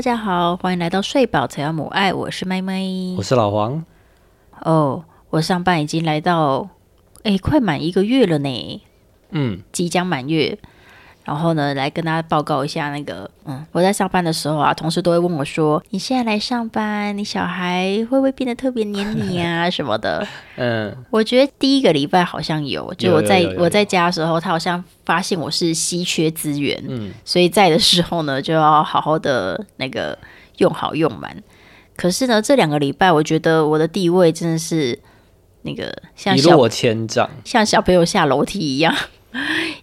大家好，欢迎来到睡饱才要母爱，我是妹妹。我是老黄。哦，我上班已经来到，哎，快满一个月了呢。嗯，即将满月。然后呢，来跟大家报告一下那个，嗯，我在上班的时候啊，同事都会问我说：“你现在来上班，你小孩会不会变得特别黏你啊 什么的？”嗯，我觉得第一个礼拜好像有，就我在我在家的时候，他好像发现我是稀缺资源，嗯，所以在的时候呢，就要好好的那个用好用满。可是呢，这两个礼拜，我觉得我的地位真的是那个像小一落千丈。像小朋友下楼梯一样，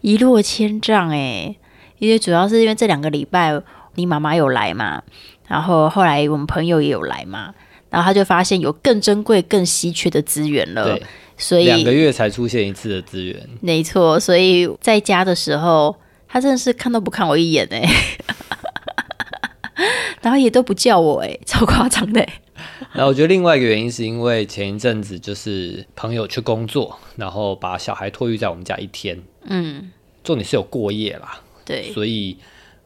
一落千丈哎、因为主要是因为这两个礼拜你妈妈有来嘛，然后后来我们朋友也有来嘛，然后他就发现有更珍贵、更稀缺的资源了对，，所两个月才出现一次的资源。没错，所以在家的时候，他真的是看都不看我一眼哎、然后也都不叫我哎、超夸张的、欸。然后我觉得另外一个原因是因为前一阵子就是朋友去工作，然后把小孩托育在我们家一天，嗯，重点是有过夜啦，对，所以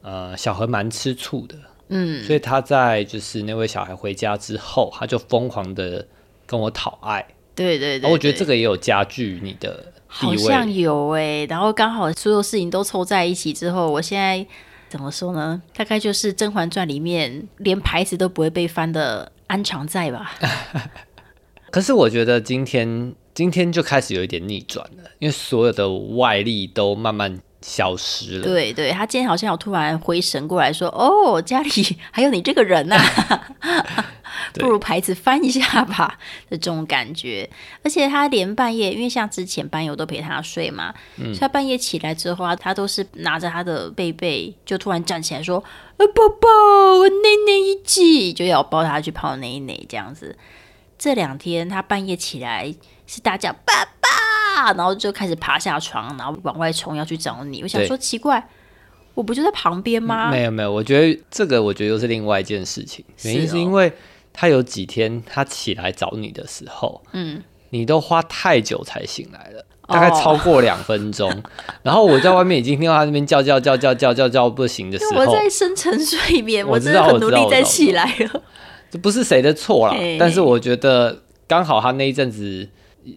呃小何蛮吃醋的，嗯，所以他在就是那位小孩回家之后，他就疯狂的跟我讨爱，对对对我觉得这个也有加剧你的地好像。有哎、然后刚好所有事情都凑在一起之后，我现在怎么说呢？大概就是《甄嬛传》里面连牌子都不会被翻的安常在吧？可是我觉得今天今天就开始有一点逆转了，因为所有的外力都慢慢消失了。对对，他今天好像有突然回神过来说：“ 哦，家里还有你这个人呐、对不如牌子翻一下吧的这种感觉。而且他连半夜，因为像之前班友都陪他睡嘛，所以他半夜起来之后啊，他都是拿着他的被被，就突然站起来说：“呃，宝宝，我内内一起，就要抱他去泡奶奶这样子。这两天他半夜起来是大叫爸爸，然后就开始爬下床，然后往外冲要去找你。我想说奇怪，我不就在旁边吗？没有没有，我觉得这个我觉得又是另外一件事情，原因是因为他有几天他起来找你的时候，嗯，你都花太久才醒来了。哦大概超过两分钟，然后我在外面已经听到他那边叫叫叫叫叫叫叫不行的时候，我在深沉睡眠，我知真的很努力在起来了。这不是谁的错啦，但是我觉得刚好他那一阵子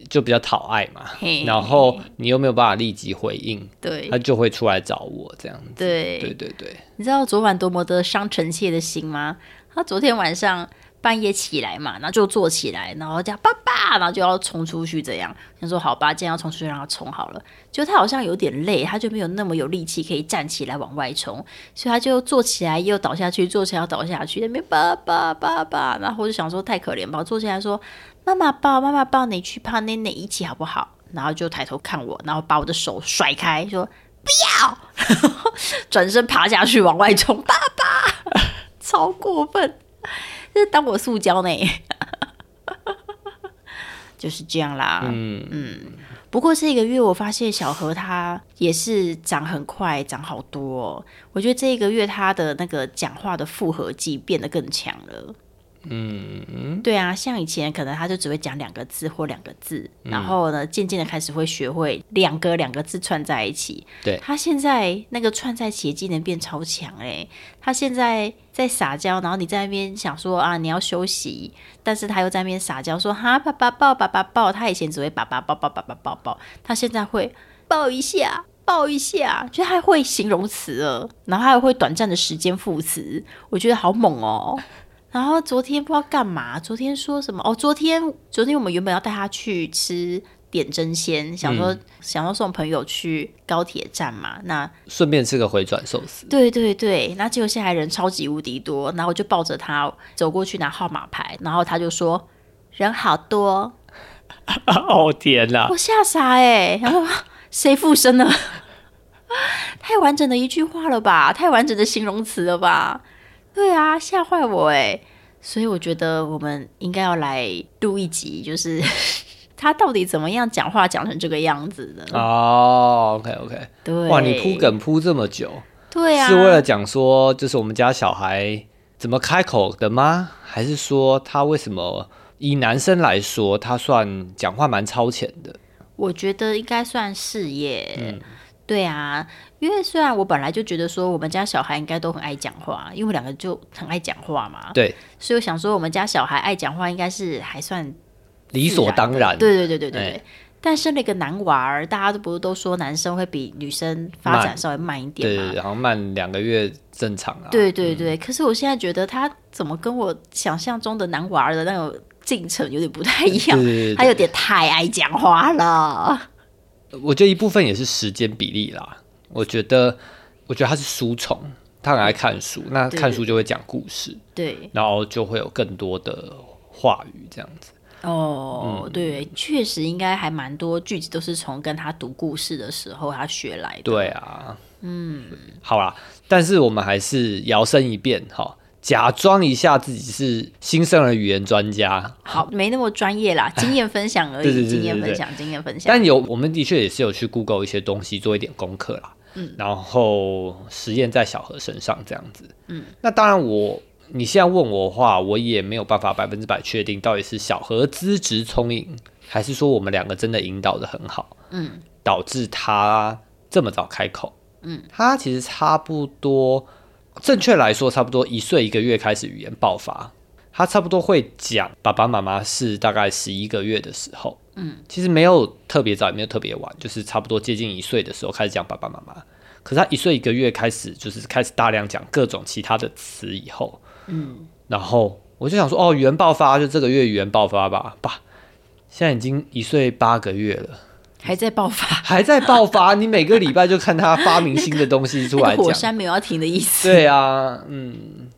就比较讨爱嘛，然后你又没有办法立即回应，对。他就会出来找我这样子。对。对对对，你知道昨晚多么的伤臣妾的心吗？他昨天晚上半夜起来嘛，然后就坐起来，然后叫爸爸，然后就要冲出去，这样。想说好吧，既然要冲出去，让他冲好了。就他好像有点累，他就没有那么有力气可以站起来往外冲，所以他就坐起来又倒下去，坐起来又倒下去，那边爸爸爸爸，然后我就想说太可怜吧，我坐起来说妈妈抱，妈妈抱你去泡奶奶一起好不好？然后就抬头看我，然后把我的手甩开，说不要，转身爬下去往外冲，爸爸，超过分，这是当我塑胶呢，就是这样啦。嗯嗯不过这个月我发现小何他也是长很快，长好多、哦。我觉得这个月他的那个讲话的复合剂变得更强了。嗯，对啊，像以前可能他就只会讲两个字或两个字，然后呢，渐渐的开始会学会两个两个字串在一起。对他现在那个串在一起的技能变超强哎、他现在在撒娇，然后你在那边想说啊你要休息，但是他又在那边撒娇说哈爸爸抱爸爸抱，他以前只会爸爸抱抱爸爸抱抱，他现在会抱一下。抱一下，就还会形容词了，然后他还会短暂的时间副词，我觉得好猛哦。然后昨天不知道干嘛，昨天说什么？哦，昨天昨天我们原本要带他去吃点真鲜，想说、想要送朋友去高铁站嘛。那顺便吃个回转寿司。对对对，那结果现在人超级无敌多，然后我就抱着他走过去拿号码牌，然后他就说人好多，哦天哪！我吓傻哎、然后 谁附身了？太完整的一句话了吧，太完整的形容词了吧？对啊，吓坏我哎！所以我觉得我们应该要来录一集，就是 他到底怎么样讲话讲成这个样子的？哦，OK OK，对，哇，你铺梗铺这么久，对啊，是为了讲说，就是我们家小孩怎么开口的吗？还是说他为什么以男生来说，他算讲话蛮超前的？我觉得应该算是耶。对啊，因为虽然我本来就觉得说我们家小孩应该都很爱讲话，因为我两个就很爱讲话嘛，对，所以我想说我们家小孩爱讲话应该是还算理所当然。对对对对对但生了一个男娃儿，大家都不是都说男生会比女生发展稍微慢一点嘛？对对，然后慢两个月正常啊。对对对，可是我现在觉得他怎么跟我想象中的男娃儿的那种进程有点不太一样，他有点太爱讲话了。我觉得一部分也是时间比例啦。我觉得，我觉得他是书虫，他很爱看书，那看书就会讲故事，对，然后就会有更多的话语这样子。哦，嗯对，确实应该还蛮多句子都是从跟他读故事的时候他学来的。对啊，嗯，好啦，但是我们还是摇身一变哈，假装一下自己是新生儿语言专家。好，没那么专业啦，经验分享而已，对对对对经验分享，经验分享。但有，我们的确也是有去 Google 一些东西，做一点功课啦。嗯，然后实验在小何身上这样子。嗯，那当然我，你现在问我的话，我也没有办法百分之百确定到底是小何资质聪颖，还是说我们两个真的引导的很好，嗯，导致他这么早开口。嗯，他其实差不多，正确来说，差不多一岁一个月开始语言爆发。他差不多会讲爸爸妈妈是大概十一个月的时候，嗯，其实没有特别早，也没有特别晚，就是差不多接近一岁的时候开始讲爸爸妈妈。可是他一岁一个月开始，就是开始大量讲各种其他的词以后，嗯，然后我就想说，哦，语言爆发就这个月语言爆发吧，爸，现在已经一岁八个月了。还在爆发，还在爆发，你每个礼拜就看他发明新的东西出来讲。山没有要停的意思。对啊，嗯，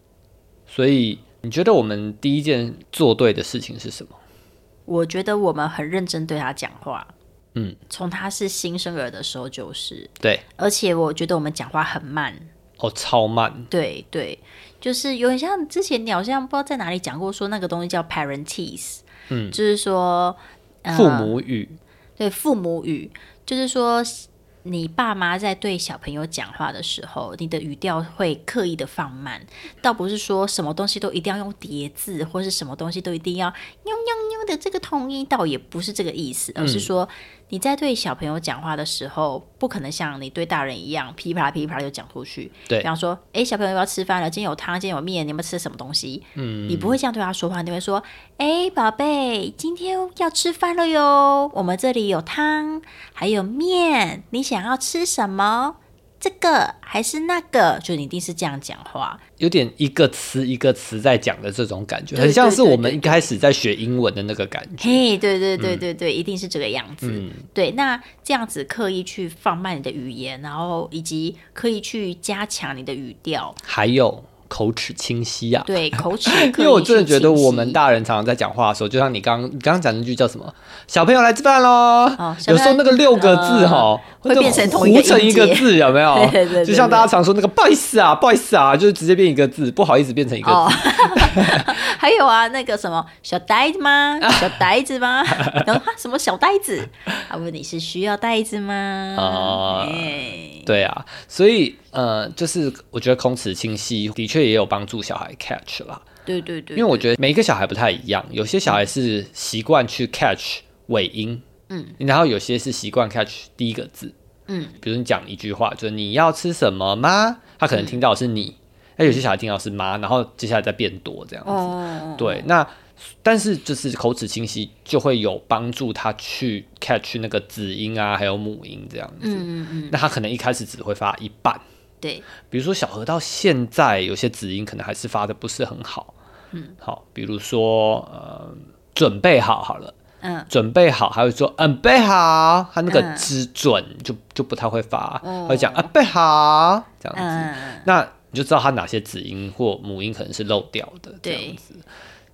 所以你觉得我们第一件做对的事情是什么？我觉得我们很认真对他讲话，嗯，从他是新生儿的时候就是，对，而且我觉得我们讲话很慢，哦，超慢，对对，就是有点像之前你好像不知道在哪里讲过，说那个东西叫 parentese，嗯。就是说、呃父母语，对父母语，就是说你爸妈在对小朋友讲话的时候，你的语调会刻意的放慢，倒不是说什么东西都一定要用叠字，或是什么东西都一定要妞妞妞的这个同音，倒也不是这个意思，而是说你在对小朋友讲话的时候，不可能像你对大人一样噼啪噼啪就讲出去。对比方说，诶，小朋友要吃饭了，今天有汤，今天有面，你有没有吃什么东西？嗯，你不会这样对他说话，你会说，诶，宝贝，今天要吃饭了哟，我们这里有汤，还有面，你想要吃什么？这个还是那个？就你一定是这样讲话。有点一个词一个词在讲的这种感觉，很像是我们一开始在学英文的那个感觉。嘿，对对对对对，一定是这个样子。嗯，对，那这样子刻意去放慢你的语言，然后以及刻意去加强你的语调，还有口齿清晰啊。对 口齿。因为我真的觉得我们大人常常在讲话的时候，就像你刚你刚刚讲那句叫什么“小朋友来吃饭喽”，有时候那个六个字哈、会变成同一个糊成一个字，有没有？对对就像大家常说那个“不好意思啊，不好意思啊”，就是直接变一个字，不好意思变成一个字。哦，还有啊，那个什么小呆子吗？小呆子吗？然后哈什么小呆子？他问你是需要袋子吗？哦哎对啊，所以呃，就是我觉得口齿清晰的确也有帮助小孩 catch 啦。对对对，因为我觉得每一个小孩不太一样，有些小孩是习惯去 catch 尾音，嗯，然后有些是习惯 catch 第一个字，嗯，比如你讲一句话，就是你要吃什么吗？他可能听到是你，那、有些小孩听到是妈，然后接下来再变多这样子，哦，对，那。但是就是口齿清晰，就会有帮助他去 catch 那个子音啊，还有母音这样子。嗯嗯嗯，那他可能一开始只会发一半，对，比如说小何到现在有些子音可能还是发的不是很好，嗯，好，比如说呃，准备好好了，嗯，准备好，还会说嗯备好，他那个嗯。之准就就不太会发，哦。会讲啊备好。这样子，嗯，那你就知道他哪些子音或母音可能是漏掉的这样子，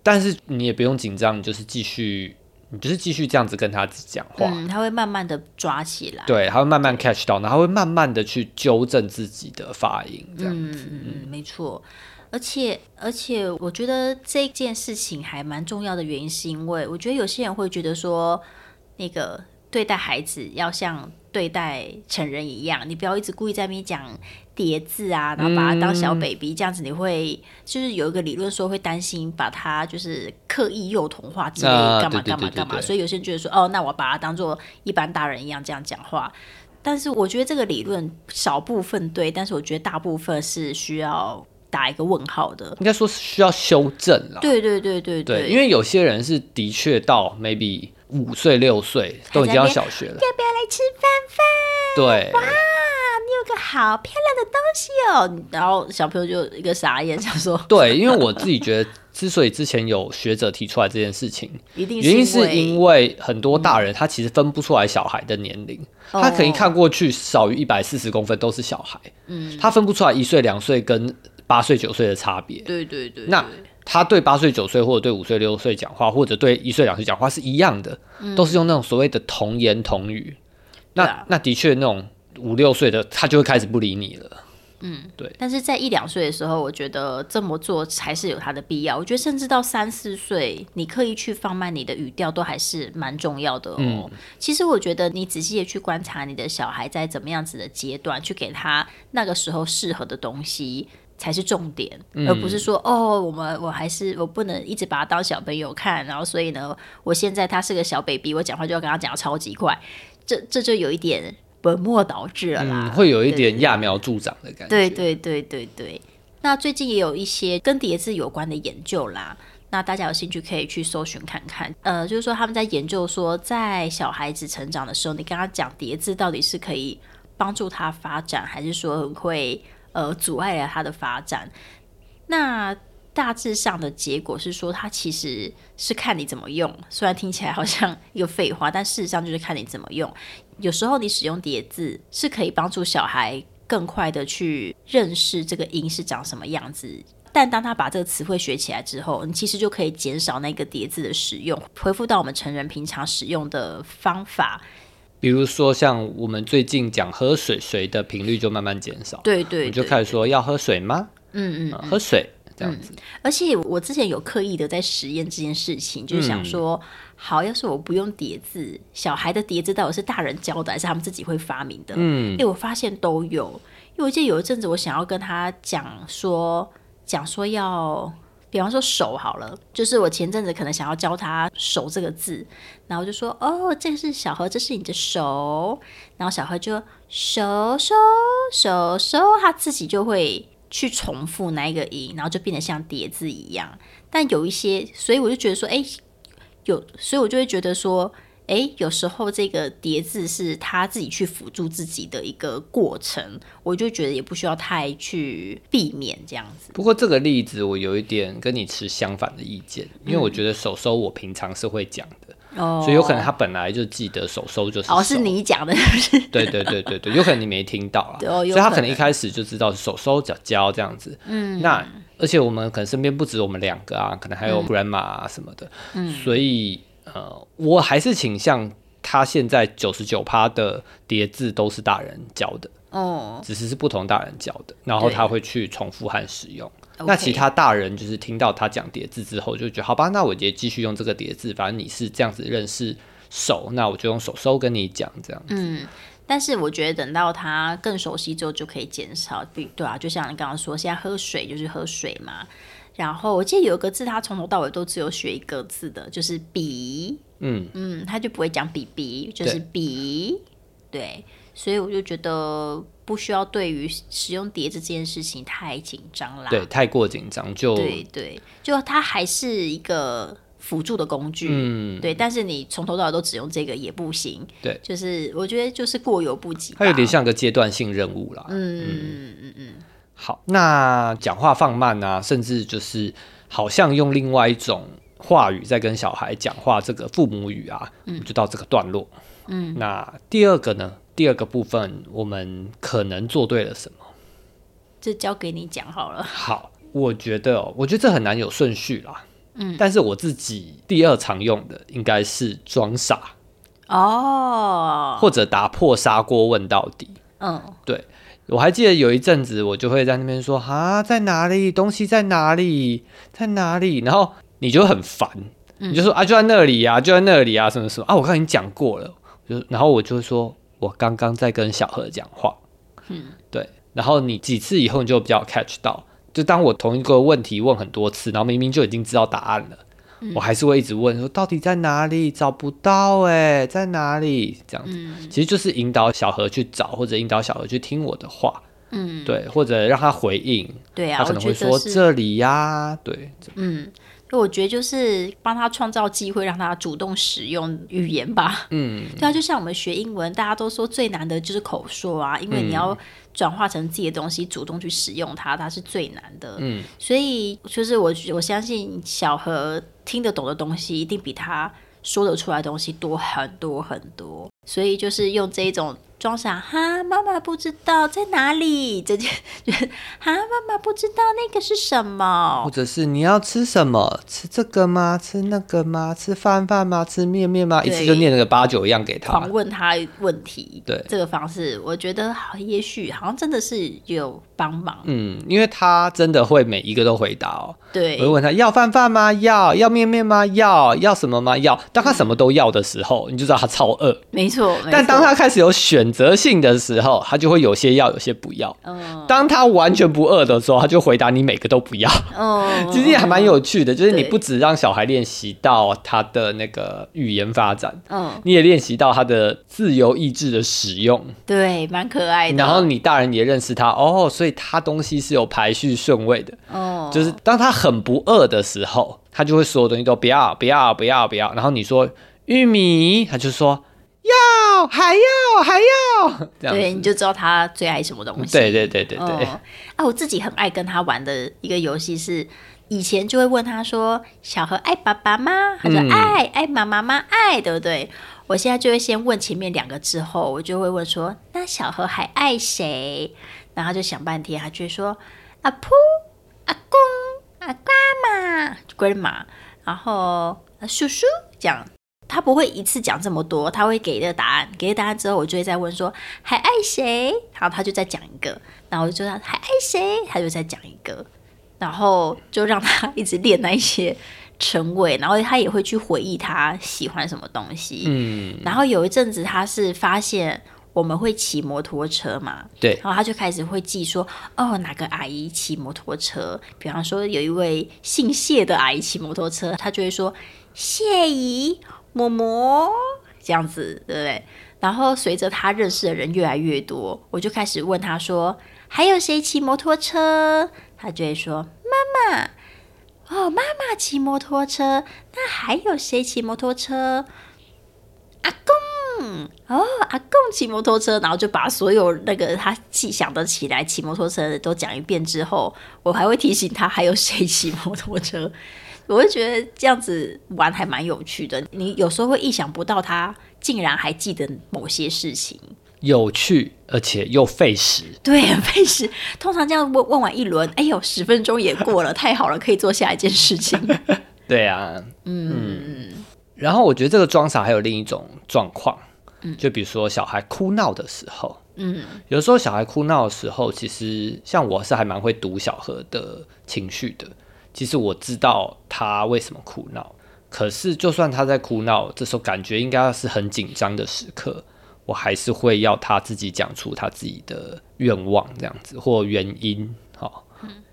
但是你也不用紧张，你就是继续，你就是继续这样子跟他讲话，嗯，他会慢慢的抓起来。对，他会慢慢 catch 到，然后会慢慢的去纠正自己的发音，这样。子嗯嗯，没错。而且而且，我觉得这件事情还蛮重要的原因，是因为我觉得有些人会觉得说，那个对待孩子要像对待成人一样，你不要一直故意在那边讲叠字啊，然后把他当小 baby，、这样子你会就是有一个理论说会担心把他就是刻意幼童化之类啊干嘛干嘛干嘛，所以有些人觉得说，哦，那我把他当做一般大人一样这样讲话。但是我觉得这个理论少部分对，但是我觉得大部分是需要打一个问号的。应该说是需要修正了。对对对对对，因为有些人是的确到 maybe 五岁六岁都已经要小学了，要不要来吃饭饭？对。哇，你有个好漂亮的东西哦！然后小朋友就一个傻眼，想说对，因为我自己觉得。之所以之前有学者提出来这件事情，原因是因为很多大人他其实分不出来小孩的年龄，他可以看过去少于一百四十公分都是小孩，嗯，他分不出来一岁两岁跟八岁九岁的差别，对对对，那他对八岁九岁或者对五岁六岁讲话，或者对一岁两岁讲话是一样的，都是用那种所谓的童言童语，那那的确那种五六岁的他就会开始不理你了。嗯，对。但是在一两岁的时候，我觉得这么做还是有它的必要。我觉得甚至到三四岁，你刻意去放慢你的语调，都还是蛮重要的哦。其实我觉得你仔细的去观察你的小孩在怎么样子的阶段，去给他那个时候适合的东西才是重点，而不是说哦，我们我还是我不能一直把他当小朋友看，然后所以呢，我现在他是个小 baby，我讲话就要跟他讲的超级快，这这就有一点。本末倒置了啦，会有一点揠苗助长的感觉。对对对对对。那最近也有一些跟叠字有关的研究啦，那大家有兴趣可以去搜寻看看。呃，就是说他们在研究说，在小孩子成长的时候，你跟他讲叠字到底是可以帮助他发展，还是说会呃阻碍了他的发展？那大致上的结果是说，它其实是看你怎么用。虽然听起来好像一个废话，但事实上就是看你怎么用。有时候你使用叠字是可以帮助小孩更快的去认识这个音是长什么样子。但当他把这个词汇学起来之后，你其实就可以减少那个叠字的使用，恢复到我们成人平常使用的方法。比如说，像我们最近讲喝水，水的频率就慢慢减少。对对，我就开始说要喝水吗？嗯嗯，喝水。这样子，而且我之前有刻意的在实验这件事情，就是想说，好，要是我不用叠字，小孩的叠字到底是大人教的，还是他们自己会发明的？嗯，因为我发现都有。因为我记得有一阵子，我想要跟他讲说，讲说要，比方说手好了，就是我前阵子可能想要教他“手”这个字，然后就说，哦，这个是小何，这是你的手，然后小何就手手手手，他自己就会。去重复那一个音，然后就变得像叠字一样。但有一些，所以我就觉得说，哎，有，所以我就会觉得说，哎，有时候这个叠字是他自己去辅助自己的一个过程，我就觉得也不需要太去避免这样子。不过这个例子我有一点跟你持相反的意见，因为我觉得手收我平常是会讲的。哦所以有可能他本来就记得手收就是哦，是你讲的，是对对对对对，有可能你没听到啊，所以他可能一开始就知道手收脚交这样子。嗯，那而且我们可能身边不止我们两个啊，可能还有 grandma 啊什么的。嗯，所以呃，我还是倾向他现在九十九趴的叠字都是大人教的哦，只是是不同大人教的，然后他会去重复和使用。那其他大人就是听到他讲叠字之后，就觉得好吧，那我也继续用这个叠字。反正你是这样子认识手，那我就用手收跟你讲这样子。嗯，但是我觉得等到他更熟悉之后，就可以减少。对对啊，就像你刚刚说，现在喝水就是喝水嘛。然后我记得有一个字，他从头到尾都只有学一个字的，就是笔。嗯嗯，他就不会讲笔笔，就是笔。对，所以我就觉得。不需要对于使用碟子这件事情太紧张啦。对，太过紧张就对对，就它还是一个辅助的工具。嗯，对，但是你从头到尾都只用这个也不行。对，就是我觉得就是过犹不及。它有点像个阶段性任务啦。嗯嗯嗯嗯嗯。好，那讲话放慢啊，甚至就是好像用另外一种话语在跟小孩讲话，这个父母语啊，嗯，就到这个段落。嗯，那第二个呢？第二个部分，我们可能做对了什么？这交给你讲好了。好，我觉得，哦我觉得这很难有顺序啦。嗯，但是我自己第二常用的应该是装傻哦，或者打破砂锅问到底。嗯，对，我还记得有一阵子，我就会在那边说啊，在哪里？东西在哪里？在哪里？然后你就很烦，你就说啊，就在那里呀，就在那里啊，什么什么啊？我刚已经讲过了，就然后我就说。我刚刚在跟小何讲话，嗯，对，然后你几次以后你就比较 catch 到，就当我同一个问题问很多次，然后明明就已经知道答案了，我还是会一直问说到底在哪里？找不到哎，在哪里？这样子，其实就是引导小何去找，或者引导小何去听我的话。嗯，对，或者让他回应。对啊，他可能会说这里呀，对，嗯。我觉得就是帮他创造机会，让他主动使用语言吧。嗯，对啊，就像我们学英文，大家都说最难的就是口说啊，因为你要转化成自己的东西，主动去使用它，它是最难的。嗯，所以就是我我相信小何听得懂的东西，一定比他说得出来的东西多很多很多。所以就是用这一种。装傻哈，妈妈不知道在哪里。这件哈，妈妈不知道那个是什么，或者是你要吃什么？吃这个吗？吃那个吗？吃饭饭吗？吃面面吗？一次就念那个八九样给他，狂问他问题。对这个方式，我觉得好，也许好像真的是有帮忙。嗯，因为他真的会每一个都回答哦。对，我会问他要饭饭吗？要要面面吗？要要什么吗？要。当他什么都要的时候，你就知道他超饿。没错，但当他开始有选。择性的时候，他就会有些要，有些不要。当他完全不饿的时候，他就回答你每个都不要。哦，其实也还蛮有趣的，就是你不只让小孩练习到他的那个语言发展，嗯，你也练习到他的自由意志的使用。对，蛮可爱的。然后你大人也认识他哦，所以他东西是有排序顺位的。哦，就是当他很不饿的时候，他就会所有东西都不要，不要，不要，不要。然后你说玉米，他就说。要还要还要，对，你就知道他最爱什么东西。对对对对对。啊，我自己很爱跟他玩的一个游戏是，以前就会问他说：“小何爱爸爸吗？”他说：“爱爱妈妈吗？爱，对不对？”我现在就会先问前面两个，之后我就会问说：“那小何还爱谁？”然后就想半天，他就会说：“阿婆、阿公、阿妈妈、grandma，然后叔叔这样。”他不会一次讲这么多，他会给一个答案，给了答案之后，我就会再问说还爱谁，然后他就再讲一个，然后就让还爱谁，他就再讲一个，然后就让他一直练那一些称谓，然后他也会去回忆他喜欢什么东西，嗯，然后有一阵子他是发现我们会骑摩托车嘛，对，然后他就开始会记说哦哪个阿姨骑摩托车，比方说有一位姓谢的阿姨骑摩托车，他就会说谢姨。摸摸这样子，对不对？然后随着他认识的人越来越多，我就开始问他说：“还有谁骑摩托车？”他就会说：“妈妈。”哦，妈妈骑摩托车。那还有谁骑摩托车？阿公。哦，阿公骑摩托车。然后就把所有那个他记想得起来骑摩托车的都讲一遍之后，我还会提醒他还有谁骑摩托车。我就觉得这样子玩还蛮有趣的。你有时候会意想不到，他竟然还记得某些事情，有趣而且又费时。对，很费时。通常这样问问完一轮，哎呦，十分钟也过了，太好了，可以做下一件事情。对啊，嗯。然后我觉得这个装傻还有另一种状况，就比如说小孩哭闹的时候，嗯，有时候小孩哭闹的时候，其实像我是还蛮会读小何的情绪的。其实我知道他为什么哭闹，可是就算他在哭闹，这时候感觉应该是很紧张的时刻，我还是会要他自己讲出他自己的愿望这样子或原因。好，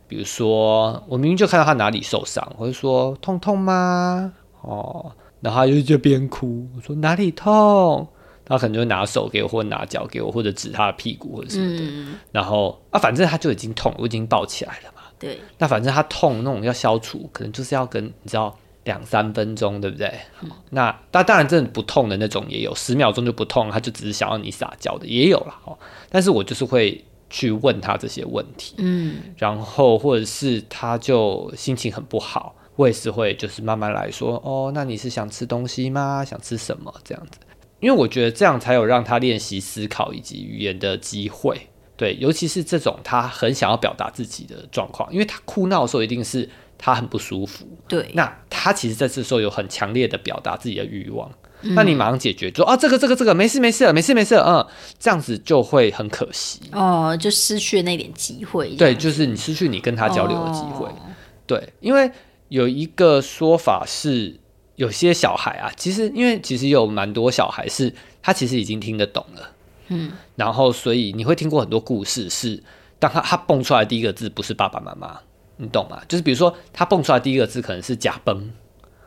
比如说我明明就看到他哪里受伤，我就说痛痛吗？哦，然后他就就边哭，我说哪里痛？他可能就拿手给我，或拿脚给我，或者指他的屁股或者什么的。然后啊，反正他就已经痛，我已经抱起来了嘛。对，那反正他痛那种要消除，可能就是要跟你知道两三分钟，对不对？那那当然真的不痛的那种也有，十秒钟就不痛，他就只是想要你撒娇的也有了哦。但是我就是会去问他这些问题，嗯，然后或者是他就心情很不好，我也是会就是慢慢来说，哦，那你是想吃东西吗？想吃什么？这样子，因为我觉得这样才有让他练习思考以及语言的机会。对，尤其是这种他很想要表达自己的状况，因为他哭闹的时候一定是他很不舒服。对，那他其实在这时候有很强烈的表达自己的欲望，那你马上解决，说啊这个这个这个没事没事没事没事，嗯，这样子就会很可惜哦，就失去那点机会。对，就是你失去你跟他交流的机会。对，因为有一个说法是，有些小孩啊，其实因为其实有蛮多小孩是他其实已经听得懂了。嗯，然后所以你会听过很多故事，是当他他蹦出来第一个字不是爸爸妈妈，你懂吗？就是比如说他蹦出来第一个字可能是假崩，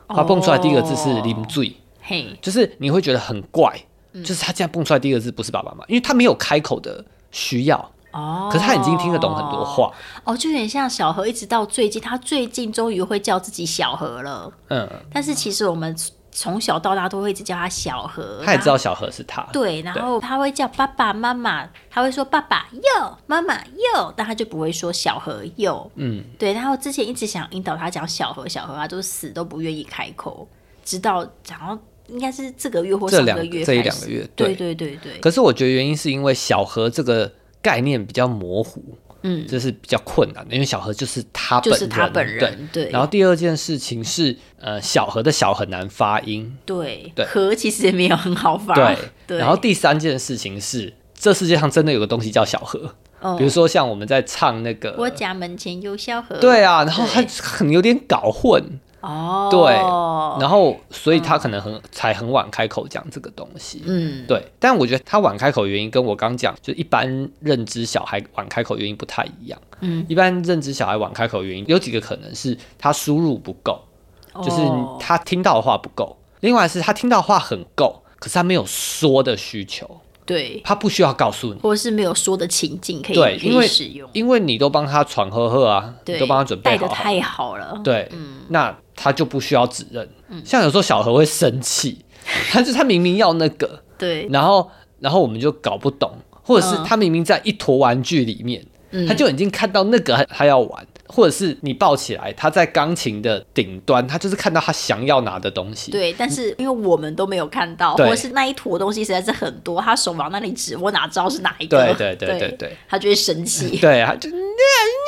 他蹦出来第一个字是林醉，嘿，就是你会觉得很怪，就是他这样蹦出来第一个字不是爸爸妈妈，因为他没有开口的需要，哦，可是他已经听得懂很多话，哦，就有点像小何，一直到最近，他最近终于会叫自己小何了。嗯，但是其实我们从小到大都会一直叫他小何，他也知道小何是他，对，然后他会叫爸爸妈妈，他会说爸爸哟，妈妈哟，但他就不会说小何哟。嗯，对，然后之前一直想引导他讲小何小何，他都死都不愿意开口，直到然后应该是这个月或上这两个月这一两个月，对对对对，可是我觉得原因是因为小何这个概念比较模糊，嗯，这是比较困难的，因为小何就是他本人，就是他本人，对，对。然后第二件事情是，呃，小何的小很难发音，对对。何其实也没有很好发，对。对，然后第三件事情是，这世界上真的有个东西叫小何，嗯比如说像我们在唱那个，我家门前有小河，对啊，然后他对很有点搞混，哦，对然后所以他可能很、才很晚开口讲这个东西。嗯，对，但我觉得他晚开口原因跟我刚讲，就一般认知小孩晚开口原因不太一样。嗯，一般认知小孩晚开口原因有几个可能是他输入不够，就是哦他听到的话不够；另外是他听到的话很够，可是他没有说的需求，对，他不需要告诉你。或者是没有说的情境可以可对因为使用，因为你都帮他传呵呵啊，都帮他准备好好，带的太好了，对，嗯。那他就不需要指认。像有时候小何会生气，他就他明明要那个，对，然后然后我们就搞不懂，或者是嗯他明明在一坨玩具里面，他就已经看到那个他他要玩，或者是你抱起来，他在钢琴的顶端，他就是看到他想要拿的东西。对，但是因为我们都没有看到，或者是那一坨东西实在是很多，他手往那里指，我哪知道是哪一个？对对对对对他就会生气。对，他就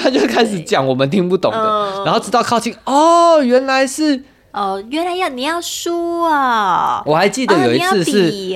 他就开始讲我们听不懂的，嗯。然后直到靠近，哦，原来是，哦，原来要你要输啊！我还记得有一次是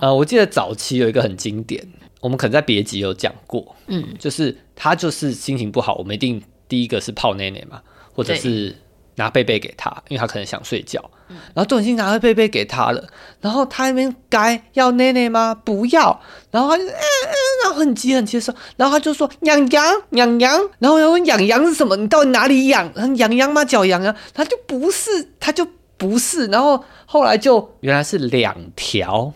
呃，我记得早期有一个很经典，我们可能在别集有讲过，嗯，就是他就是心情不好，我们一定第一个是泡奶奶嘛，或者是拿贝贝给他，因为他可能想睡觉，嗯然后都已经拿了贝贝给他了，然后他那边该要奶奶吗？不要，然后他就嗯嗯，然后很急很急的说，然后他就说痒痒痒痒，然后我问痒痒是什么？你到底哪里痒？痒痒吗？脚痒痒？他就不是，他就不是，然后后来就原来是两条。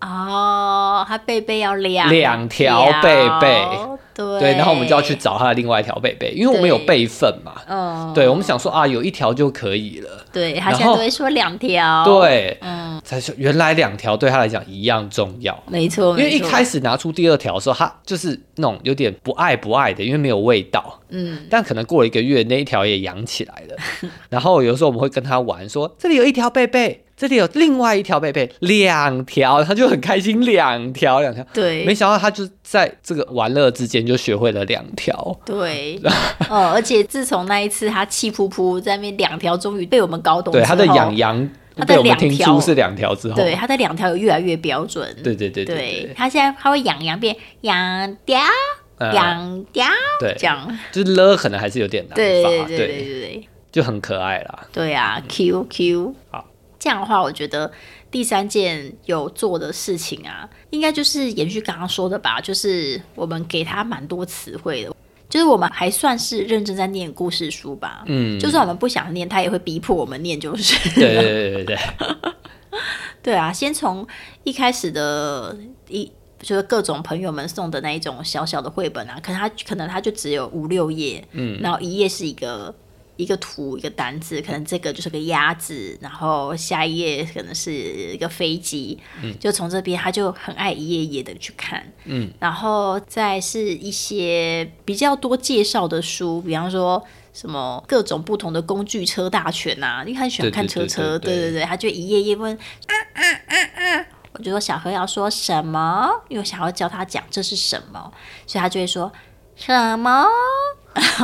哦，他贝贝要两两条贝贝对对，然后我们就要去找他的另外一条贝贝，因为我们有对备份嘛。嗯，对，我们想说啊，有一条就可以了。对他现在都会说两条，，对，嗯，才说原来两条对他来讲一样重要。没错，因为一开始拿出第二条的时候，他就是那种有点不爱不爱的，因为没有味道。嗯，但可能过了一个月，那一条也养起来了。然后有时候我们会跟他玩，说这里有一条贝贝，这里有另外一条贝贝，两条，他就很开心，两条两条。对，没想到他就在这个玩乐之间就学会了两条。对，哦，而且自从那一次他气噗噗在那边两条，终于被我们搞懂之对，他的痒痒他的两条是两条之后，对他的两条有越来越标准，对对对对对他现在他会养羊变痒掉嗯痒掉对。这样，就是了可能还是有点难发，对对对对。对对就很可爱啦。对啊，Q Q，好，这样的话，我觉得第三件有做的事情啊，应该就是延续刚刚说的吧，就是我们给他蛮多词汇的。就是我们还算是认真在念故事书吧，嗯，就算我们不想念，他也会逼迫我们念，就是。对对对对对，对啊，先从一开始的一就是各种朋友们送的那一种小小的绘本啊，可能它可能他就只有五六页，嗯，然后一页是一个一个图一个单字，可能这个就是个鸭子，然后下一页可能是一个飞机，嗯，就从这边他就很爱一页一页的去看，嗯，然后再是一些比较多介绍的书，比方说。什么各种不同的工具车大全呐、啊？因为他很喜欢看车车，对对对对对对对，他就一页页问啊啊啊啊我就说小何要说什么，因为我想要教他讲这是什么，所以他就会说什么，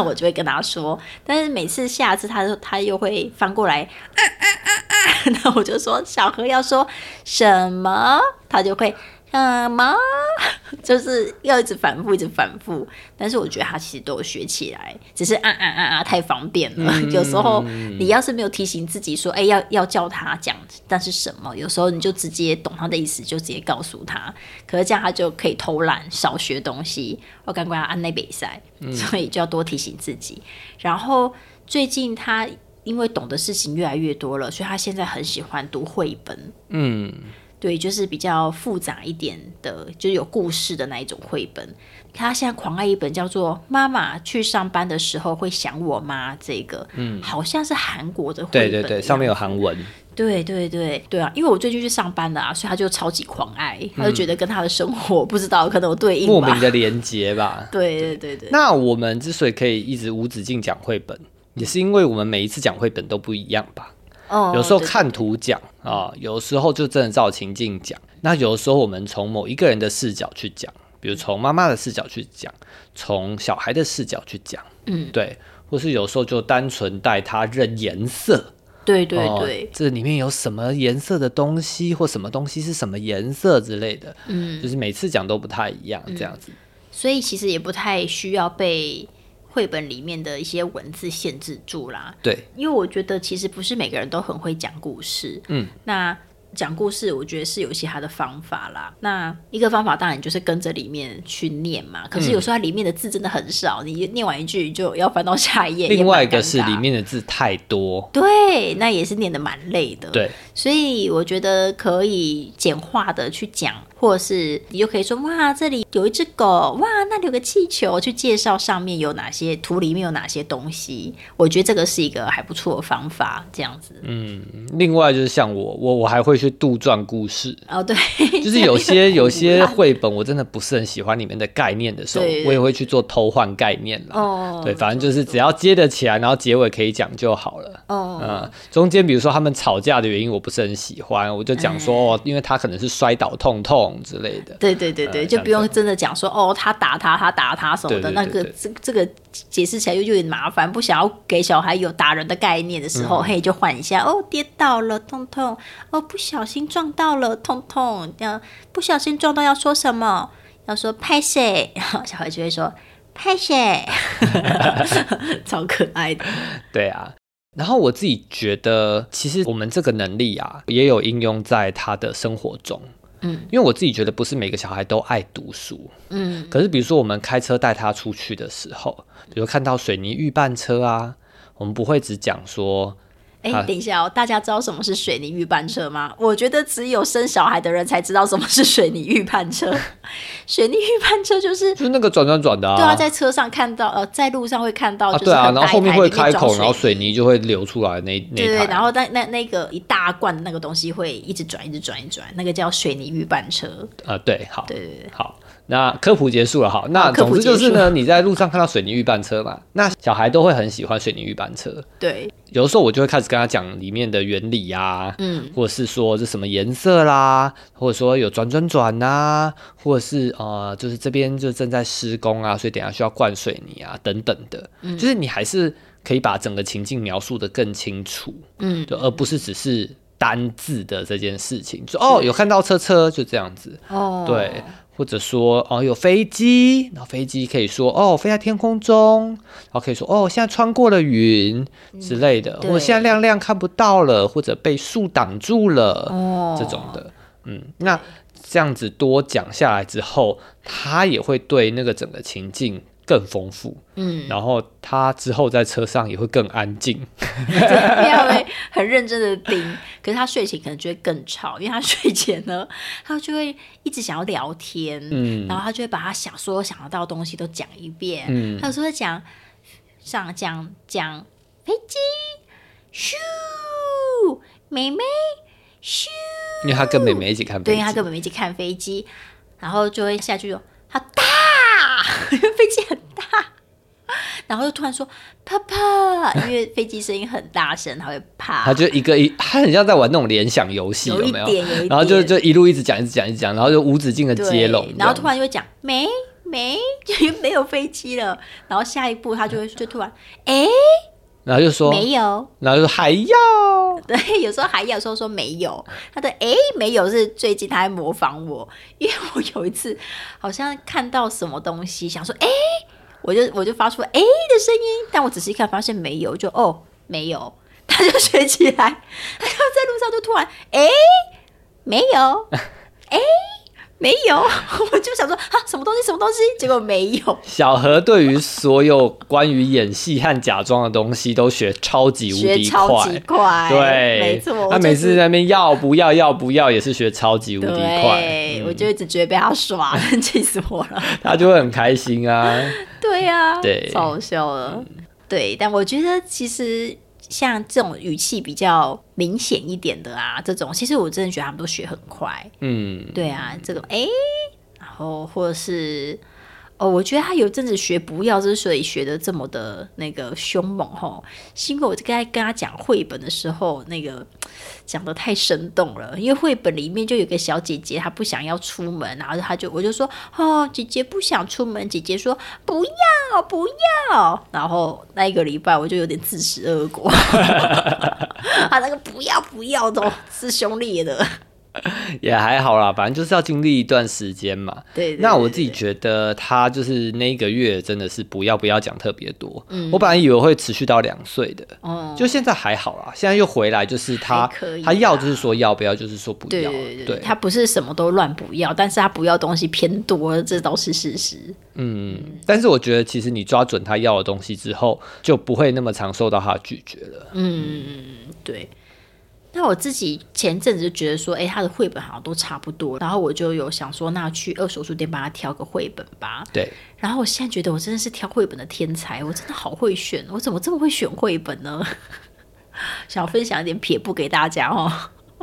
我就会跟他说。但是每次下次他他又会翻过来，啊啊啊啊，那我就说小何要说什么，他就会什么，就是要一直反复，一直反复。但是我觉得他其实都有学起来，只是啊啊啊啊太方便了。有时候你要是没有提醒自己说，哎、要要叫他讲，但是什么？有时候你就直接懂他的意思，就直接告诉他。可是这样他就可以偷懒，少学东西。我刚刚按那比赛，所以就要多提醒自己。然后最近他因为懂的事情越来越多了，所以他现在很喜欢读绘本。嗯，对，就是比较复杂一点的，就是有故事的那一种绘本。他现在狂爱一本叫做《妈妈去上班的时候会想我妈》，这个，嗯，好像是韩国的绘本，对对对，上面有韩文。对对对对啊！因为我最近去上班了啊，所以他就超级狂爱，他就觉得跟他的生活 不知道可能有对应莫名的连接吧。对对对对。那我们之所以可以一直无止境讲绘本，也是因为我们每一次讲绘本都不一样吧？哦。有时候看图讲啊，有时候就真的照情境讲。那有的时候我们从某一个人的视角去讲，比如从妈妈的视角去讲，从小孩的视角去讲，嗯，对，或是有时候就单纯带他认颜色。对对对，这里面有什么颜色的东西，或什么东西是什么颜色之类的，嗯，就是每次讲都不太一样，这样子。所以其实也不太需要被绘本里面的一些文字限制住啦。对，因为我觉得其实不是每个人都很会讲故事，嗯，那。讲故事，我觉得是有一些他的方法啦。那一个方法当然就是跟着里面去念嘛。可是有时候它里面的字真的很少，你念完一句就要翻到下一页。另外一个是里面的字太多，对，那也是念的蛮累的。对，所以我觉得可以简化的去讲。或者是你就可以说哇，这里有一只狗，哇，那里有个气球，去介绍上面有哪些图，里面有哪些东西。我觉得这个是一个还不错的方法，这样子。嗯，另外就是像我，我我还会去杜撰故事。哦，对，就是有些 有些绘本我真的不是很喜欢里面的概念的时候，我也会去做偷换概念啦。哦，对，反正就是只要接得起来，然后结尾可以讲就好了。哦，嗯，中间比如说他们吵架的原因我不是很喜欢，我就讲说哦，因为他可能是摔倒痛痛。之类的，对对对对，就不用真的讲说哦，他打他，他打他什么的，那个这这个解释起来又有点麻烦。不想要给小孩有打人的概念的时候，嘿，就换一下哦，跌倒了，痛痛；哦，不小心撞到了，痛痛。要不小心撞到要说什么？要说拍谁？然 后小孩就会说拍谁，超可爱的。对啊，然后我自己觉得，其实我们这个能力啊，也有应用在他的生活中。嗯，因为我自己觉得不是每个小孩都爱读书，嗯，可是比如说我们开车带他出去的时候，比如看到水泥预拌车啊，我们不会只讲说。哎，等一下哦，大家知道什么是水泥预拌车吗？我觉得只有生小孩的人才知道什么是水泥预拌车。水泥预拌车就是就是那个转转转的啊。对啊，在车上看到，呃，在路上会看到，对啊，然后后面会开口，然后水泥就会流出来。那那对对，然后那那那个一大罐的那个东西会一直转，一直转，一转，那个叫水泥预拌车。啊，对，好，对对对，好。那科普结束了，好，那总之就是呢，你在路上看到水泥预拌车嘛，那小孩都会很喜欢水泥预拌车。对，有的时候我就会开始跟他讲里面的原理呀，嗯，或者是说这什么颜色啦，或者说有转转转呐，或者是呃，就是这边就正在施工啊，所以等下需要灌水泥啊，等等的，就是你还是可以把整个情境描述的更清楚，嗯，就而不是只是单字的这件事情，说哦有看到车车就这样子，哦，对。或者说哦，有飞机，然后飞机可以说哦，飞在天空中，然后可以说哦，现在穿过了云之类的，或者现在亮亮看不到了，或者被树挡住了，哦，这种的，嗯，那这样子多讲下来之后，他也会对那个整个情境。更丰富，嗯，然后他之后在车上也会更安静，因为会很认真的盯。可是他睡前可能就会更吵，因为他睡前呢，他就会一直想要聊天，嗯，然后他就会把他想所有想得到的东西都讲一遍，嗯，他有时候会讲，上讲讲飞机，咻，妹妹，咻，因为他跟妹妹一起看，对，他跟妹妹一起看飞机，然后就会下去说，好大。因为飞机很大，然后又突然说“啪啪”，因为飞机声音很大声，他会怕。他就一个一，他很像在玩那种联想游戏，有没有？然后就就一路一直讲，一直讲，一直讲，然后就无止境的接龙。然后突然就会讲没没，没有飞机了。然后下一步他就会就突然哎。然后就说没有，然后就说还要，对，有时候还要，说说没有。他的哎没有是最近他在模仿我，因为我有一次好像看到什么东西，想说哎，我就我就发出哎的声音，但我仔细看发现没有，就哦没有，他就学起来，他就在路上就突然哎没有，哎没有，我就想说啊什么东西什么。么东西？结果没有。小何对于所有关于演戏和假装的东西都学超级无敌快，快，对，没错。他每次在那边要不要要不要，也是学超级无敌快。我就一直觉得被他耍，气死我了。他就会很开心啊。对呀，对，超好笑了。对，但我觉得其实像这种语气比较明显一点的啊，这种其实我真的觉得他们都学很快。嗯，对啊，这种哎，然后或者是。哦，我觉得他有阵子学不要，之所以学的这么的那个凶猛吼，是因为我在跟他讲绘本的时候，那个讲的太生动了。因为绘本里面就有个小姐姐，她不想要出门，然后她就我就说，哦，姐姐不想出门，姐姐说不要不要，然后那一个礼拜我就有点自食恶果，他那个不要不要都是凶烈的。也还好啦，反正就是要经历一段时间嘛。对，那我自己觉得他就是那一个月真的是不要不要讲特别多。嗯，我本来以为会持续到两岁的，哦，就现在还好啦。现在又回来，就是他他要就是说要不要，就是说不要。对他不是什么都乱不要，但是他不要东西偏多，这都是事实。嗯，但是我觉得其实你抓准他要的东西之后，就不会那么常受到他的拒绝了。嗯，对。那我自己前阵子就觉得说，哎，他的绘本好像都差不多，然后我就有想说，那去二手书店帮他挑个绘本吧。对。然后我现在觉得我真的是挑绘本的天才，我真的好会选，我怎么这么会选绘本呢？想分享一点撇步给大家哦。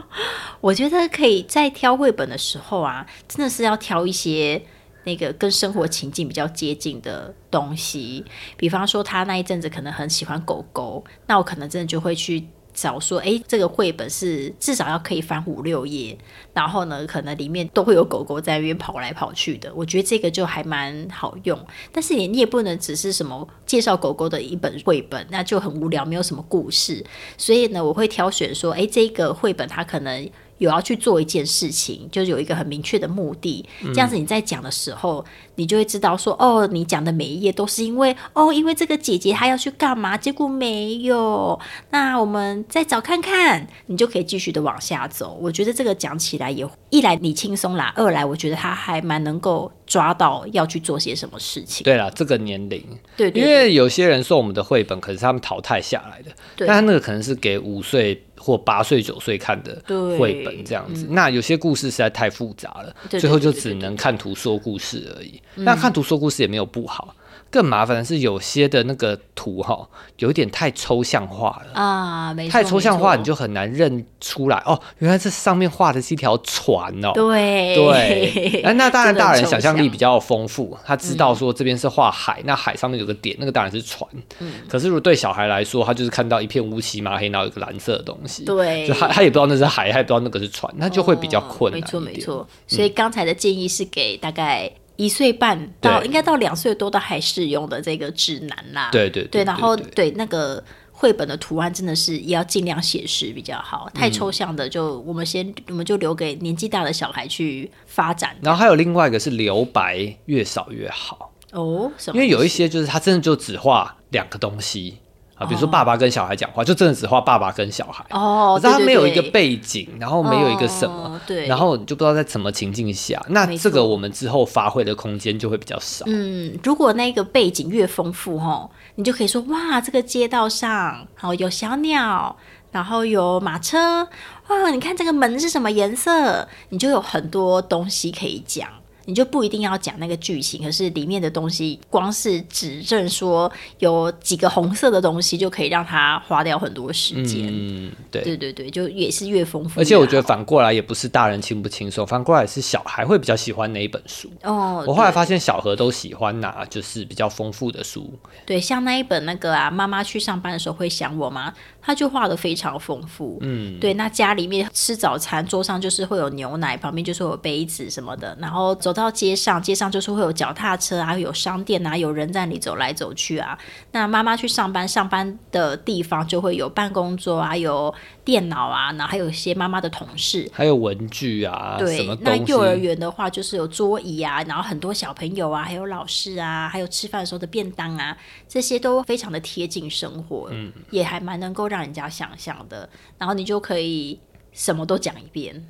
我觉得可以在挑绘本的时候啊，真的是要挑一些那个跟生活情境比较接近的东西，比方说他那一阵子可能很喜欢狗狗，那我可能真的就会去。找说，哎，这个绘本是至少要可以翻五六页，然后呢，可能里面都会有狗狗在那边跑来跑去的。我觉得这个就还蛮好用，但是你你也不能只是什么介绍狗狗的一本绘本，那就很无聊，没有什么故事。所以呢，我会挑选说，哎，这个绘本它可能。有要去做一件事情，就是有一个很明确的目的，这样子你在讲的时候，你就会知道说，哦，你讲的每一页都是因为，哦，因为这个姐姐她要去干嘛，结果没有，那我们再找看看，你就可以继续的往下走。我觉得这个讲起来也一来你轻松啦，二来我觉得他还蛮能够抓到要去做些什么事情。对啦，这个年龄，对，因为有些人送我们的绘本，可是他们淘汰下来的，但他那个可能是给五岁。或八岁九岁看的绘本这样子，那有些故事实在太复杂了，最后就只能看图说故事而已。那看图说故事也没有不好。更麻烦的是，有些的那个图哈，有点太抽象化了啊，太抽象化，你就很难认出来哦。原来这上面画的是一条船哦。对对，那那当然，大人想象力比较丰富，他知道说这边是画海，那海上面有个点，那个当然是船。嗯。可是如果对小孩来说，他就是看到一片乌漆嘛黑，然后有个蓝色的东西，对，就他他也不知道那是海，他也不知道那个是船，那就会比较困难。没错没错。所以刚才的建议是给大概。一岁半到应该到两岁多都还适用的这个指南啦，对对对，然后对那个绘本的图案真的是也要尽量写实比较好，太抽象的就我们先我们就留给年纪大的小孩去发展。然后还有另外一个是留白越少越好哦，因为有一些就是他真的就只画两个东西。啊，比如说爸爸跟小孩讲话，就真的只画爸爸跟小孩哦，可是他没有一个背景，然后没有一个什么，对，然后你就不知道在什么情境下，那这个我们之后发挥的空间就会比较少。嗯，如果那个背景越丰富哈，你就可以说哇，这个街道上好有小鸟，然后有马车，哇，你看这个门是什么颜色，你就有很多东西可以讲。你就不一定要讲那个剧情，可是里面的东西，光是指证说有几个红色的东西，就可以让他花掉很多时间。嗯，对，对对对，就也是越丰富。而且我觉得反过来也不是大人轻不轻松，反过来是小孩会比较喜欢哪一本书。哦，我后来发现小何都喜欢拿就是比较丰富的书。对，像那一本那个啊，妈妈去上班的时候会想我吗？他就画的非常丰富。嗯，对，那家里面吃早餐，桌上就是会有牛奶，旁边就是有杯子什么的，然后走。到街上，街上就是会有脚踏车啊，有商店啊，有人在里走来走去啊。那妈妈去上班，上班的地方就会有办公桌啊，有电脑啊，然后还有一些妈妈的同事，还有文具啊。对，那幼儿园的话就是有桌椅啊，然后很多小朋友啊，还有老师啊，还有吃饭的时候的便当啊，这些都非常的贴近生活，嗯，也还蛮能够让人家想象的。然后你就可以什么都讲一遍。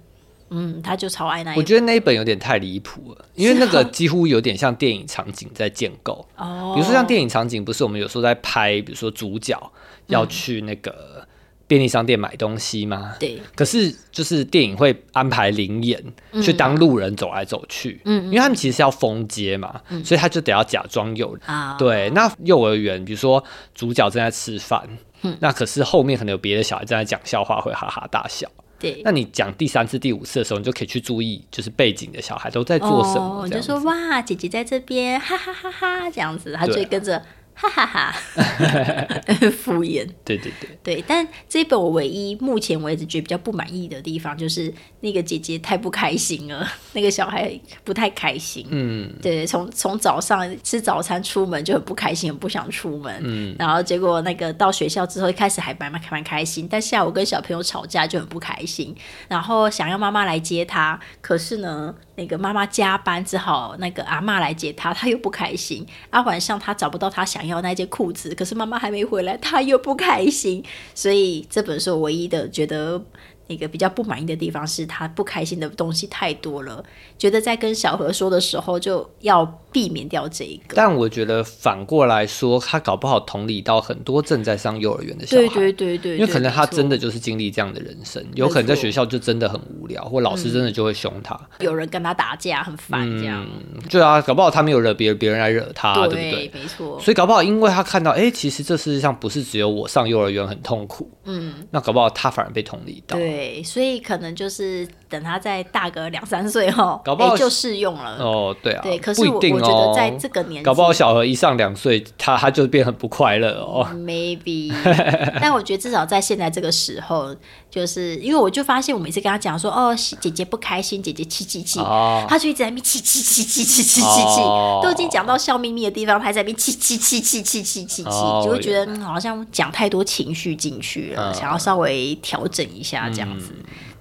嗯，他就超爱那一本我。觉得那一本有点太离谱了，因为那个几乎有点像电影场景在建构。哦，比如说像电影场景，不是我们有时候在拍，比如说主角要去那个便利商店买东西吗？对，可是就是电影会安排灵演去当路人走来走去，嗯因为他们其实是要封街嘛，所以他就得要假装有啊，对，那幼儿园，比如说主角正在吃饭，嗯。那可是后面可能有别的小孩正在讲笑话，会哈哈大笑。对，那你讲第三次、第五次的时候，你就可以去注意，就是背景的小孩都在做什么就。说哇，姐姐在这边，哈哈哈哈，这样子，他就会跟着哈哈哈，敷衍。对对对，对，但这一本我唯一目前为止觉得比较不满意的地方，就是那个姐姐太不开心了，那个小孩不太开心。嗯，对，从从早上吃早餐出门就很不开心，很不想出门。嗯，然后结果那个到学校之后，一开始还蛮蛮蛮开心，但下午跟小朋友吵架就很不开心，然后想要妈妈来接他，可是呢，那个妈妈加班只好那个阿嬷来接他，他又不开心。啊，晚上他找不到他想要那件裤子，可是妈妈还没回来，他又不开心。所以这本书唯一的觉得。那个比较不满意的地方是他不开心的东西太多了，觉得在跟小何说的时候就要避免掉这一个。但我觉得反过来说，他搞不好同理到很多正在上幼儿园的小孩，对对对对，因为可能他真的就是经历这样的人生，有可能在学校就真的很无聊，或老师真的就会凶他。有人跟他打架，很烦这样。嗯，对啊，搞不好他没有惹别人，别人来惹他，对不对？没错。所以搞不好，因为他看到，哎、其实这世界上不是只有我上幼儿园很痛苦，嗯，那搞不好他反而被同理到。对，所以可能就是等他再大个两三岁后，搞不好诶就适用了。哦，对啊，对，可是我我觉得哦在这个年纪，搞不好小何一上两岁，他他就变很不快乐哦。maybe，但我觉得至少在现在这个时候，就是因为我就发现，我每次跟他讲说，哦，姐姐不开心，姐姐气气气，哦，他就一直在那边气气气气气气气气，哦都已经讲到笑眯眯的地方，他还在那边气气气气气气气气，哦就会觉得、嗯、好像讲太多情绪进去了，嗯想要稍微调整一下这样子。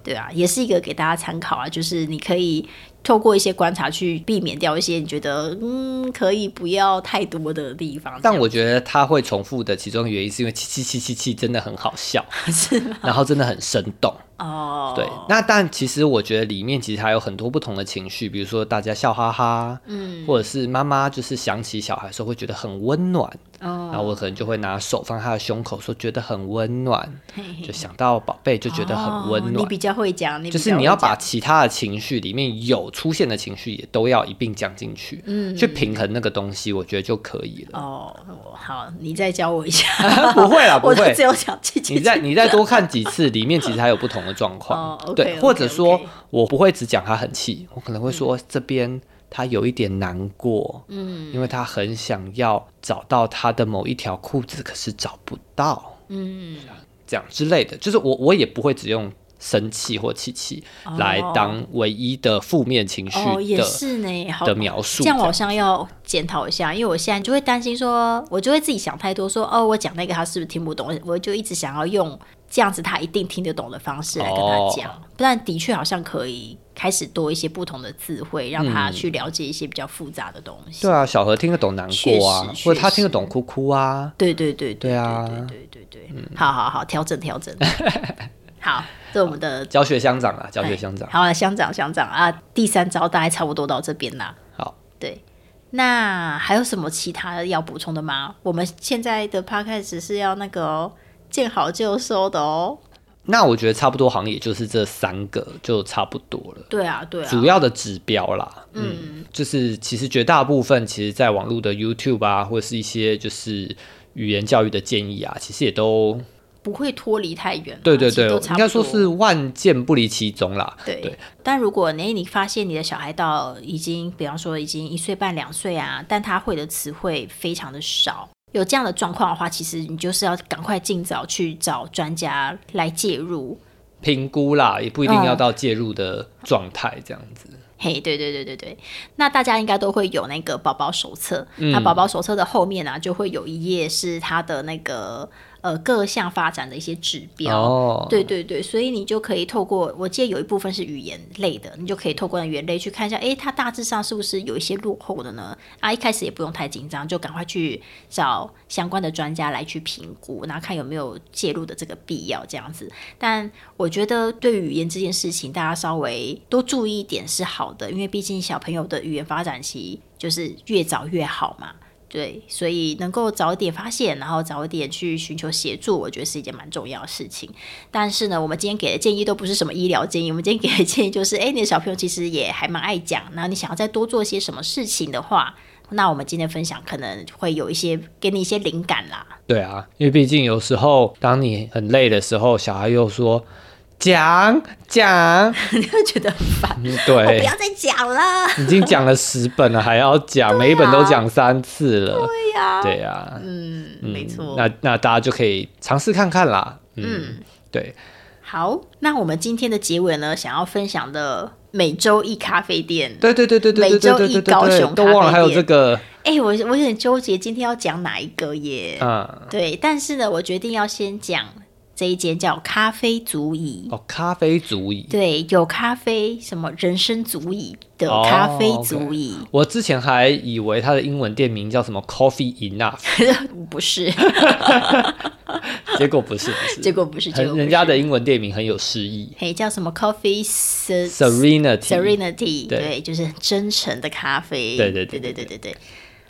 对啊，也是一个给大家参考啊，就是你可以透过一些观察去避免掉一些你觉得嗯可以不要太多的地方。但我觉得他会重复的其中一个原因是因为七七七七七真的很好笑，是吗？然后真的很生动。哦，对，那但其实我觉得里面其实还有很多不同的情绪，比如说大家笑哈哈，嗯，或者是妈妈就是想起小孩的时候会觉得很温暖，哦，然后我可能就会拿手放他的胸口说觉得很温暖，嘿嘿就想到宝贝就觉得很温暖。哦你比较会讲，就是你要把其他的情绪里面有出现的情绪也都要一并讲进去，嗯去平衡那个东西，我觉得就可以了。哦，好，你再教我一下。不会啦，不会 只。有讲气气你再你再多看几次，里面其实还有不同的状况。对或者说我不会只讲他很气，我可能会说这边他有一点难过，嗯，因为他很想要找到他的某一条裤子，可是找不到，嗯，这样之类的。就是我我也不会只用生气或气气来当唯一的负面情绪哦，也的是呢，好的描述。这样我好像要检讨一下，因为我现在就会担心说，我就会自己想太多说哦，我讲那个他是不是听不懂？我就一直想要用这样子他一定听得懂的方式来跟他讲，哦不然的确好像可以开始多一些不同的智慧，让他嗯去了解一些比较复杂的东西。对啊，小何听得懂难过啊或者他听得懂哭哭啊。对对对对啊对对对对对，好好好，调整调整。好，这是我们的教学乡长啊，教学乡长。好了，乡长乡长啊，第三招大概差不多到这边啦。好，对，那还有什么其他的要补充的吗？我们现在的 podcast 是要那个、哦、见好就收的哦。那我觉得差不多，好像也就是这三个就差不多了。对啊，对啊，主要的指标啦，嗯，就是其实绝大部分，其实在网络的 YouTube 啊，或者是一些就是语言教育的建议啊，其实也都不会脱离太远嘛。对对对，应该说是万件不离其宗啦。对，对但如果你你发现你的小孩到已经，比方说已经一岁半两岁啊，但他会的词汇非常的少，有这样的状况的话，其实你就是要赶快尽早去找专家来介入。评估啦，也不一定嗯要到介入的状态这样子。嘿，对对对对对，那大家应该都会有那个宝宝手册，嗯那宝宝手册的后面呢、就会有一页是他的那个呃各项发展的一些指标。哦，对对对，所以你就可以透过，我记得有一部分是语言类的，你就可以透过那语言类去看一下，哎，它大致上是不是有一些落后的呢？啊，一开始也不用太紧张，就赶快去找相关的专家来去评估，然后看有没有介入的这个必要这样子。但我觉得对于语言这件事情，大家稍微多注意一点是好的，因为毕竟小朋友的语言发展期就是越早越好嘛。对，所以能够早点发现，然后早点去寻求协助，我觉得是一件蛮重要的事情。但是呢，我们今天给的建议都不是什么医疗建议，我们今天给的建议就是，哎，你的小朋友其实也还蛮爱讲，然后你想要再多做些什么事情的话，那我们今天分享可能会有一些给你一些灵感啦。对啊，因为毕竟有时候当你很累的时候，小孩又说讲讲，你会觉得很烦。对，不要再讲了。已经讲了十本了，还要讲，每一本都讲三次了。对呀，对呀，嗯，没错。那那大家就可以尝试看看啦。嗯，对。好，那我们今天的结尾呢，想要分享的美洲一咖啡店。对对对对对，美洲一高雄咖啡店。都忘了还有这个。哎，我我有点纠结，今天要讲哪一个耶？嗯，对。但是呢，我决定要先讲。这一间叫咖啡足矣哦，咖啡足矣。对，有咖啡什么人生足矣的咖啡足矣。我之前还以为它的英文店名叫什么 “Coffee Enough”，不是。结果不是，结果不是，人家的英文店名很有诗意，嘿，叫什么 “Coffee Serenity”？Serenity，对，就是真诚的咖啡。对对对对对对对。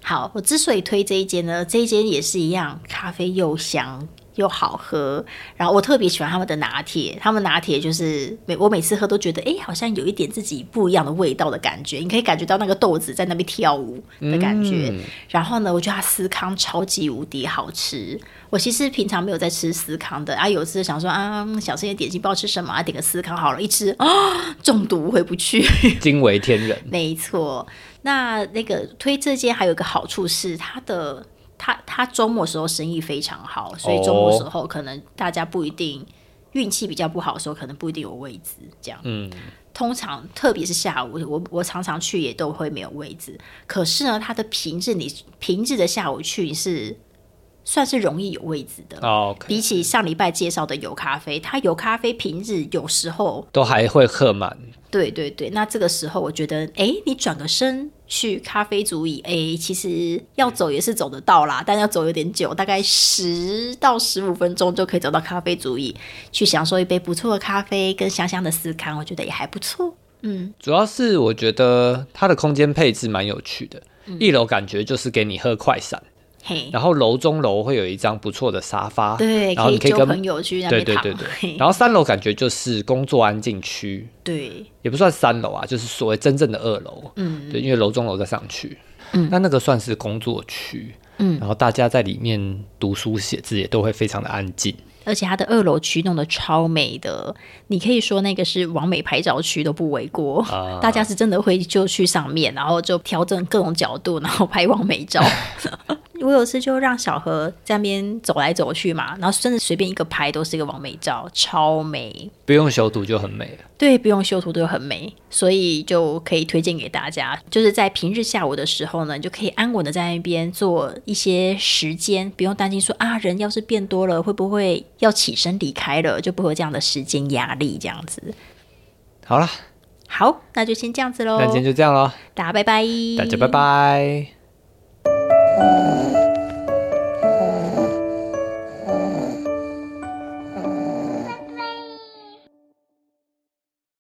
好，我之所以推这一间呢，这一间也是一样，咖啡又香。又好喝。然后我特别喜欢他们的拿铁，他们拿铁就是每我每次喝都觉得，哎，好像有一点自己不一样的味道的感觉。你可以感觉到那个豆子在那边跳舞的感觉。嗯然后呢，我觉得它司康超级无敌好吃。我其实平常没有在吃司康的啊，有次想说啊，想吃点点心，不知道吃什么啊，点个司康好了，一吃啊，中毒回不去。惊为天人。没错，那那个推这间还有一个好处是它的。它它周末时候生意非常好，所以周末时候可能大家不一定运气比较不好的时候，可能不一定有位置这样。嗯，通常特别是下午，我我常常去也都会没有位置。可是呢，他的平日你平日的下午去你是算是容易有位置的。比起上礼拜介绍的有咖啡，它有咖啡平日有时候，都还会客满。对对对，那这个时候我觉得，哎，你转个身去咖啡足以，哎，其实要走也是走得到啦，但要走有点久，大概十到十五分钟就可以走到咖啡足以，去享受一杯不错的咖啡跟香香的司康，我觉得也还不错。嗯，主要是我觉得它的空间配置蛮有趣的，嗯一楼感觉就是给你喝快闪，嘿，然后楼中楼会有一张不错的沙发，对，然后你可以跟朋友去那对边躺，对对。对，嘿。然后三楼感觉就是工作安静区，对，也不算三楼啊，就是所谓真正的二楼，嗯，对，因为楼中楼再上去，嗯，那那个算是工作区，嗯。然后大家在里面读书写字也都会非常的安静，而且它的二楼区弄得超美的，你可以说那个是完美拍照区都不为过。啊。大家是真的会就去上面，然后就调整各种角度，然后拍完美照。我有次就让小何在那边走来走去嘛，然后真的随便一个拍都是一个完美照，超美。不用修图就很美了。对，不用修图都很美，所以就可以推荐给大家。就是在平日下午的时候呢，你就可以安稳的在那边做一些时间，不用担心说啊，人要是变多了，会不会要起身离开了，就不会有这样的时间压力这样子。好了，好，那就先这样子喽那，今天就这样咯，大家拜拜，大家拜拜。